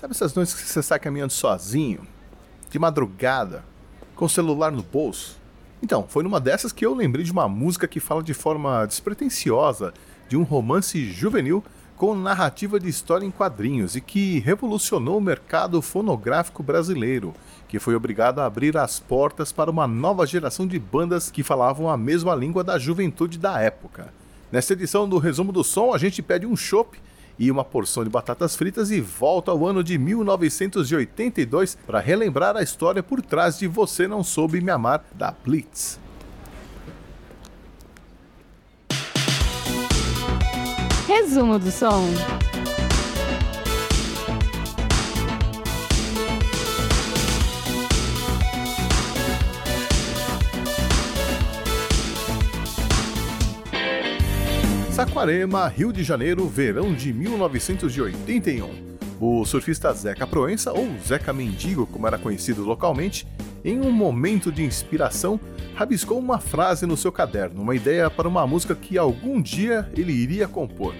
Sabe essas noites que você sai caminhando sozinho, de madrugada, com o celular no bolso? Então, foi numa dessas que eu lembrei de uma música que fala de forma despretensiosa de um romance juvenil com narrativa de história em quadrinhos e que revolucionou o mercado fonográfico brasileiro, que foi obrigado a abrir as portas para uma nova geração de bandas que falavam a mesma língua da juventude da época. Nesta edição do Resumo do Som, a gente pede um chopp e uma porção de batatas fritas e volta ao ano de 1982 para relembrar a história por trás de Você Não Soube Me Amar da Blitz. Resumo do som. Saquarema, Rio de Janeiro, verão de 1981. O surfista Zeca Proença, ou Zeca Mendigo, como era conhecido localmente, em um momento de inspiração, rabiscou uma frase no seu caderno, uma ideia para uma música que algum dia ele iria compor.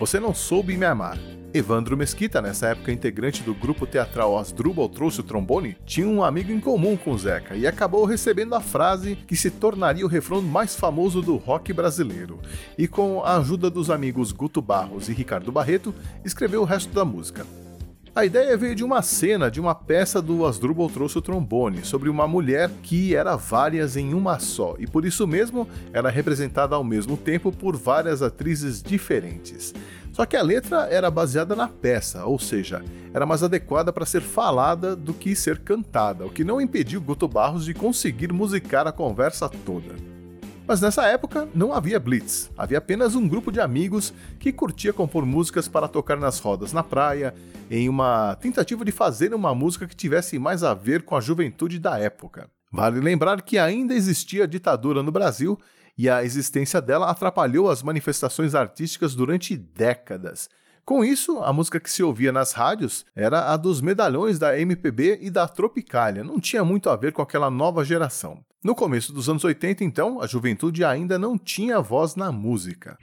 Você não soube me amar. Evandro Mesquita, nessa época integrante do grupo teatral Asdrubal Trouxe o Trombone, tinha um amigo em comum com Zeca e acabou recebendo a frase que se tornaria o refrão mais famoso do rock brasileiro. E com a ajuda dos amigos Guto Barros e Ricardo Barreto, escreveu o resto da música. A ideia veio de uma cena de uma peça do Asdrubal trouxe o trombone, sobre uma mulher que era várias em uma só, e por isso mesmo era representada ao mesmo tempo por várias atrizes diferentes. Só que a letra era baseada na peça, ou seja, era mais adequada para ser falada do que ser cantada, o que não impediu Guto Barros de conseguir musicar a conversa toda. Mas nessa época não havia blitz, havia apenas um grupo de amigos que curtia compor músicas para tocar nas rodas na praia, em uma tentativa de fazer uma música que tivesse mais a ver com a juventude da época. Vale lembrar que ainda existia ditadura no Brasil e a existência dela atrapalhou as manifestações artísticas durante décadas. Com isso, a música que se ouvia nas rádios era a dos medalhões da MPB e da Tropicália, não tinha muito a ver com aquela nova geração. No começo dos anos 80, então, a juventude ainda não tinha voz na música.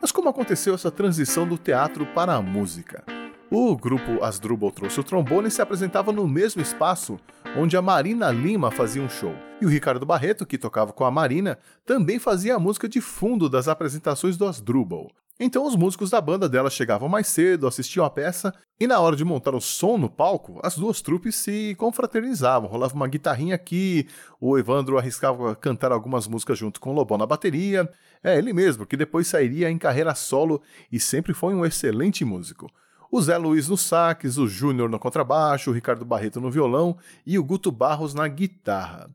Mas como aconteceu essa transição do teatro para a música? O grupo Asdrubal trouxe o trombone e se apresentava no mesmo espaço onde a Marina Lima fazia um show. E o Ricardo Barreto, que tocava com a Marina, também fazia a música de fundo das apresentações do Asdrubal. Então os músicos da banda dela chegavam mais cedo, assistiam a peça, e na hora de montar o som no palco, as duas trupes se confraternizavam. Rolava uma guitarrinha aqui, o Evandro arriscava cantar algumas músicas junto com o Lobão na bateria. É ele mesmo, que depois sairia em carreira solo e sempre foi um excelente músico o Zé Luiz no sax, o Júnior no contrabaixo, o Ricardo Barreto no violão e o Guto Barros na guitarra.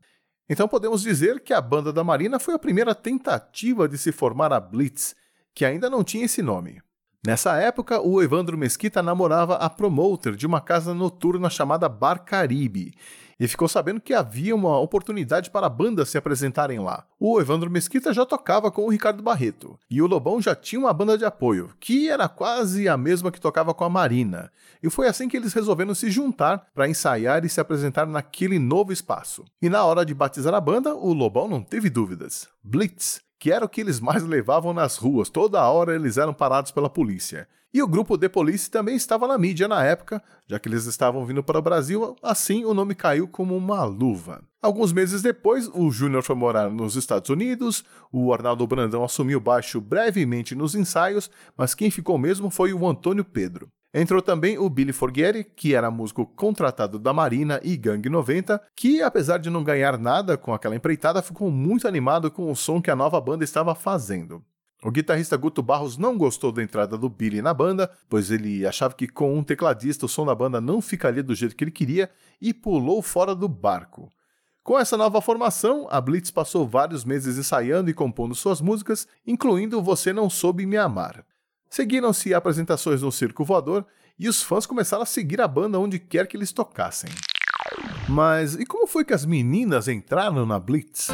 Então podemos dizer que a banda da Marina foi a primeira tentativa de se formar a Blitz, que ainda não tinha esse nome. Nessa época, o Evandro Mesquita namorava a promoter de uma casa noturna chamada Bar Caribe e ficou sabendo que havia uma oportunidade para bandas se apresentarem lá. O Evandro Mesquita já tocava com o Ricardo Barreto e o Lobão já tinha uma banda de apoio, que era quase a mesma que tocava com a Marina. E foi assim que eles resolveram se juntar para ensaiar e se apresentar naquele novo espaço. E na hora de batizar a banda, o Lobão não teve dúvidas. Blitz que era o que eles mais levavam nas ruas, toda hora eles eram parados pela polícia. E o grupo The Police também estava na mídia na época, já que eles estavam vindo para o Brasil, assim o nome caiu como uma luva. Alguns meses depois, o Júnior foi morar nos Estados Unidos, o Arnaldo Brandão assumiu baixo brevemente nos ensaios, mas quem ficou mesmo foi o Antônio Pedro. Entrou também o Billy Forghieri, que era músico contratado da Marina e Gang 90, que apesar de não ganhar nada com aquela empreitada, ficou muito animado com o som que a nova banda estava fazendo. O guitarrista Guto Barros não gostou da entrada do Billy na banda, pois ele achava que com um tecladista o som da banda não ficaria do jeito que ele queria e pulou fora do barco. Com essa nova formação, a Blitz passou vários meses ensaiando e compondo suas músicas, incluindo Você Não Soube Me Amar. Seguiram-se apresentações no Circo Voador e os fãs começaram a seguir a banda onde quer que eles tocassem. Mas e como foi que as meninas entraram na Blitz?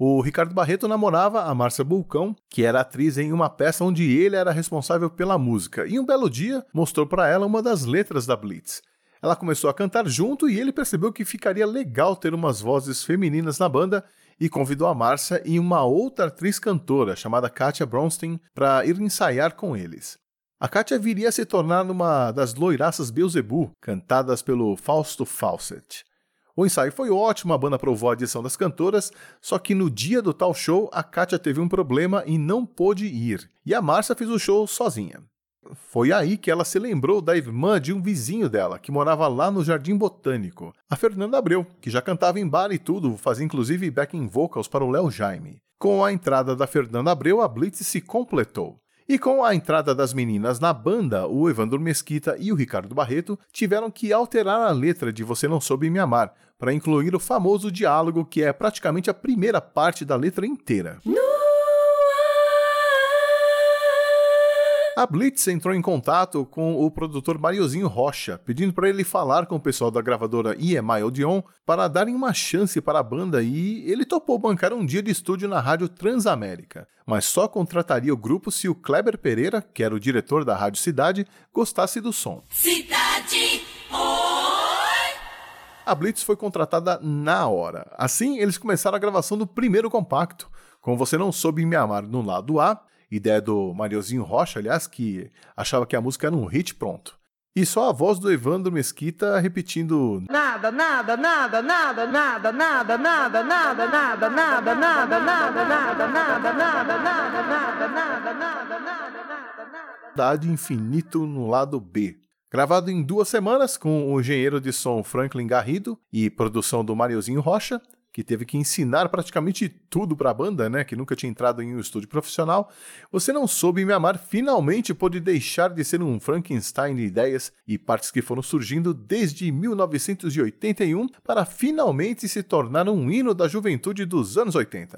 o Ricardo Barreto namorava a Márcia Bulcão, que era atriz em uma peça onde ele era responsável pela música, e um belo dia mostrou para ela uma das letras da Blitz. Ela começou a cantar junto e ele percebeu que ficaria legal ter umas vozes femininas na banda e convidou a Márcia e uma outra atriz cantora chamada Katia Bronstein para ir ensaiar com eles. A Katia viria a se tornar uma das loiraças Beelzebub, cantadas pelo Fausto Fawcett. O ensaio foi ótimo, a banda aprovou a adição das cantoras, só que no dia do tal show a Katia teve um problema e não pôde ir, e a Márcia fez o show sozinha. Foi aí que ela se lembrou da irmã de um vizinho dela, que morava lá no Jardim Botânico, a Fernanda Abreu, que já cantava em bar e tudo, fazia inclusive backing vocals para o Léo Jaime. Com a entrada da Fernanda Abreu, a Blitz se completou. E com a entrada das meninas na banda, o Evandro Mesquita e o Ricardo Barreto tiveram que alterar a letra de Você Não Soube Me Amar, para incluir o famoso diálogo que é praticamente a primeira parte da letra inteira. A Blitz entrou em contato com o produtor Mariozinho Rocha, pedindo para ele falar com o pessoal da gravadora EMI Odeon para darem uma chance para a banda e ele topou bancar um dia de estúdio na rádio Transamérica, mas só contrataria o grupo se o Kleber Pereira, que era o diretor da Rádio Cidade, gostasse do som. Cidade! Oi! A Blitz foi contratada na hora. Assim, eles começaram a gravação do primeiro compacto, com Você Não Soube Me Amar no lado A Ideia do Mariozinho Rocha, aliás, que achava que a música era um hit pronto. E só a voz do Evandro Mesquita repetindo Nada, nada, nada, nada, nada, nada, nada, nada, nada, nada, nada, nada, nada, nada, nada, nada, nada, nada, nada, nada, infinito no lado B. Gravado em duas semanas com o engenheiro de som Franklin Garrido e produção do Mariozinho Rocha, que teve que ensinar praticamente tudo para a banda, né, que nunca tinha entrado em um estúdio profissional, Você Não Soube Me Amar finalmente pôde deixar de ser um Frankenstein de ideias e partes que foram surgindo desde 1981 para finalmente se tornar um hino da juventude dos anos 80.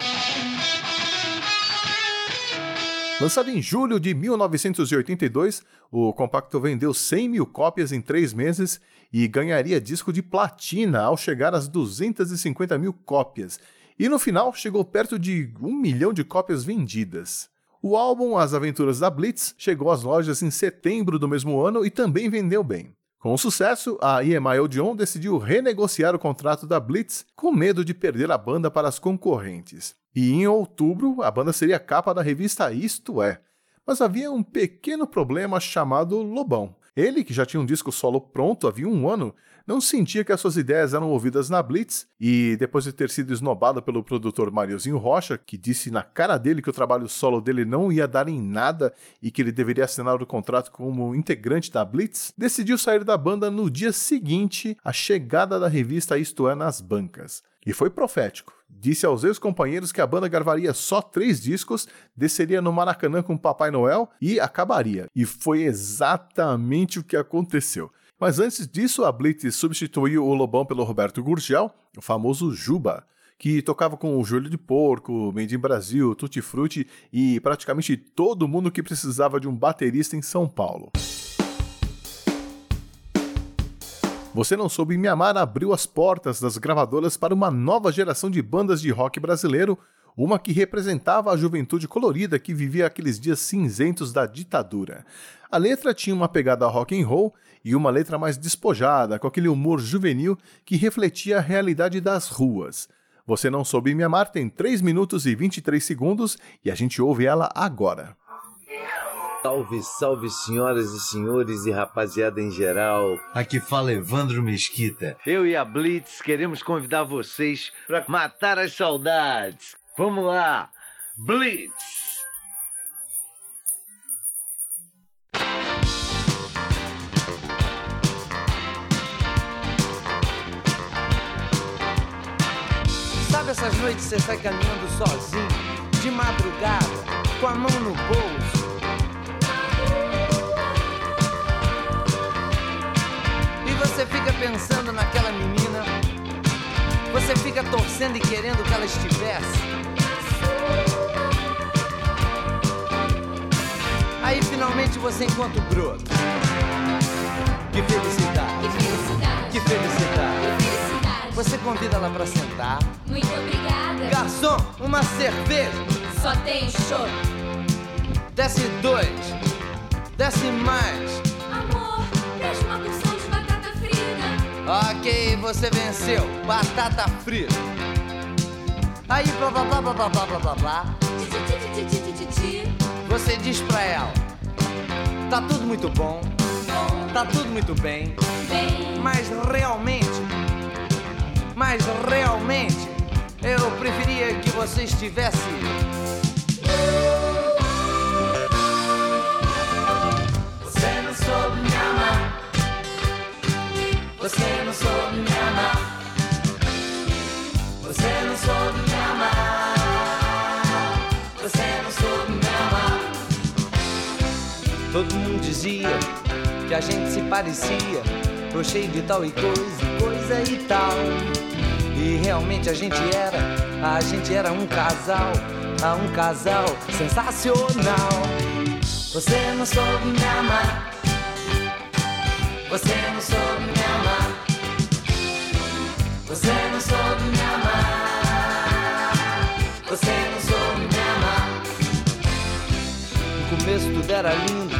Lançado em julho de 1982, o compacto vendeu 100 mil cópias em três meses e ganharia disco de platina ao chegar às 250 mil cópias, e no final chegou perto de um milhão de cópias vendidas. O álbum As Aventuras da Blitz chegou às lojas em setembro do mesmo ano e também vendeu bem. Com o sucesso, a EMI Odeon decidiu renegociar o contrato da Blitz com medo de perder a banda para as concorrentes. E em outubro, a banda seria capa da revista Isto É. Mas havia um pequeno problema chamado Lobão. Ele, que já tinha um disco solo pronto havia um ano, não sentia que as suas ideias eram ouvidas na Blitz e, depois de ter sido esnobado pelo produtor Mariozinho Rocha, que disse na cara dele que o trabalho solo dele não ia dar em nada e que ele deveria assinar o contrato como integrante da Blitz, decidiu sair da banda no dia seguinte à chegada da revista Isto É nas bancas. E foi profético. Disse aos ex-companheiros que a banda gravaria só três discos, desceria no Maracanã com Papai Noel e acabaria. E foi exatamente o que aconteceu. Mas antes disso, a Blitz substituiu o Lobão pelo Roberto Gurgel, o famoso Juba, que tocava com o Júlio de Porco, Made in Brasil, Tutti Frutti e praticamente todo mundo que precisava de um baterista em São Paulo. Você Não Soube Me Amar abriu as portas das gravadoras para uma nova geração de bandas de rock brasileiro, uma que representava a juventude colorida que vivia aqueles dias cinzentos da ditadura. A letra tinha uma pegada rock and roll e uma letra mais despojada, com aquele humor juvenil que refletia a realidade das ruas. Você Não Soube Me Amar tem 3 minutos e 23 segundos e a gente ouve ela agora. Salve, salve, senhoras e senhores e rapaziada em geral. Aqui fala Evandro Mesquita. Eu e a Blitz queremos convidar vocês para matar as saudades. Vamos lá, Blitz! Sabe essas noites você sai caminhando sozinho, de madrugada, com a mão no bolso? Pensando naquela menina, você fica torcendo e querendo que ela estivesse. Aí finalmente você encontra o broto. Que felicidade. Que felicidade. Que felicidade. Que felicidade. Você convida ela para sentar. Muito obrigada. Garçom, uma cerveja. Só tem show. Desce dois. Desce mais. Amor, traz uma frita. Ok, você venceu. Batata frita. Aí blá blá blá blá blá blá blá blá. Você diz pra ela: Tá tudo muito bom, tá tudo muito bem. mas realmente, mas realmente, eu preferia que você estivesse. Todo mundo dizia que a gente se parecia. Tô cheio de tal e coisa, coisa e tal. E realmente a gente era, a gente era um casal, ah, um casal sensacional. Você não soube me amar. Você não soube me amar. Você não soube me amar. Você não soube me amar. No começo tudo era lindo,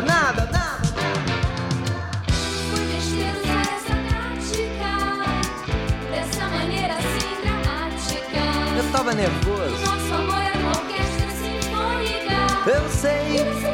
nada, nada, nada. Eu tava nervoso. Nosso amor era uma Eu sei. Eu sei.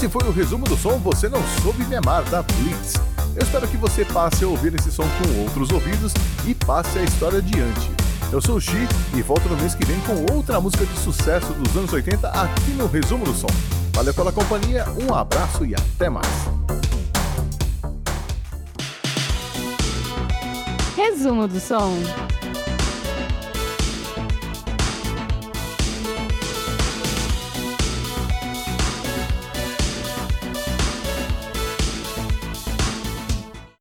Esse foi o resumo do som Você Não Soube Me Amar, da Blitz. Eu espero que você passe a ouvir esse som com outros ouvidos e passe a história adiante. Eu sou o Xi e volto no mês que vem com outra música de sucesso dos anos 80 aqui no Resumo do Som. Valeu pela companhia, um abraço e até mais. Resumo do som.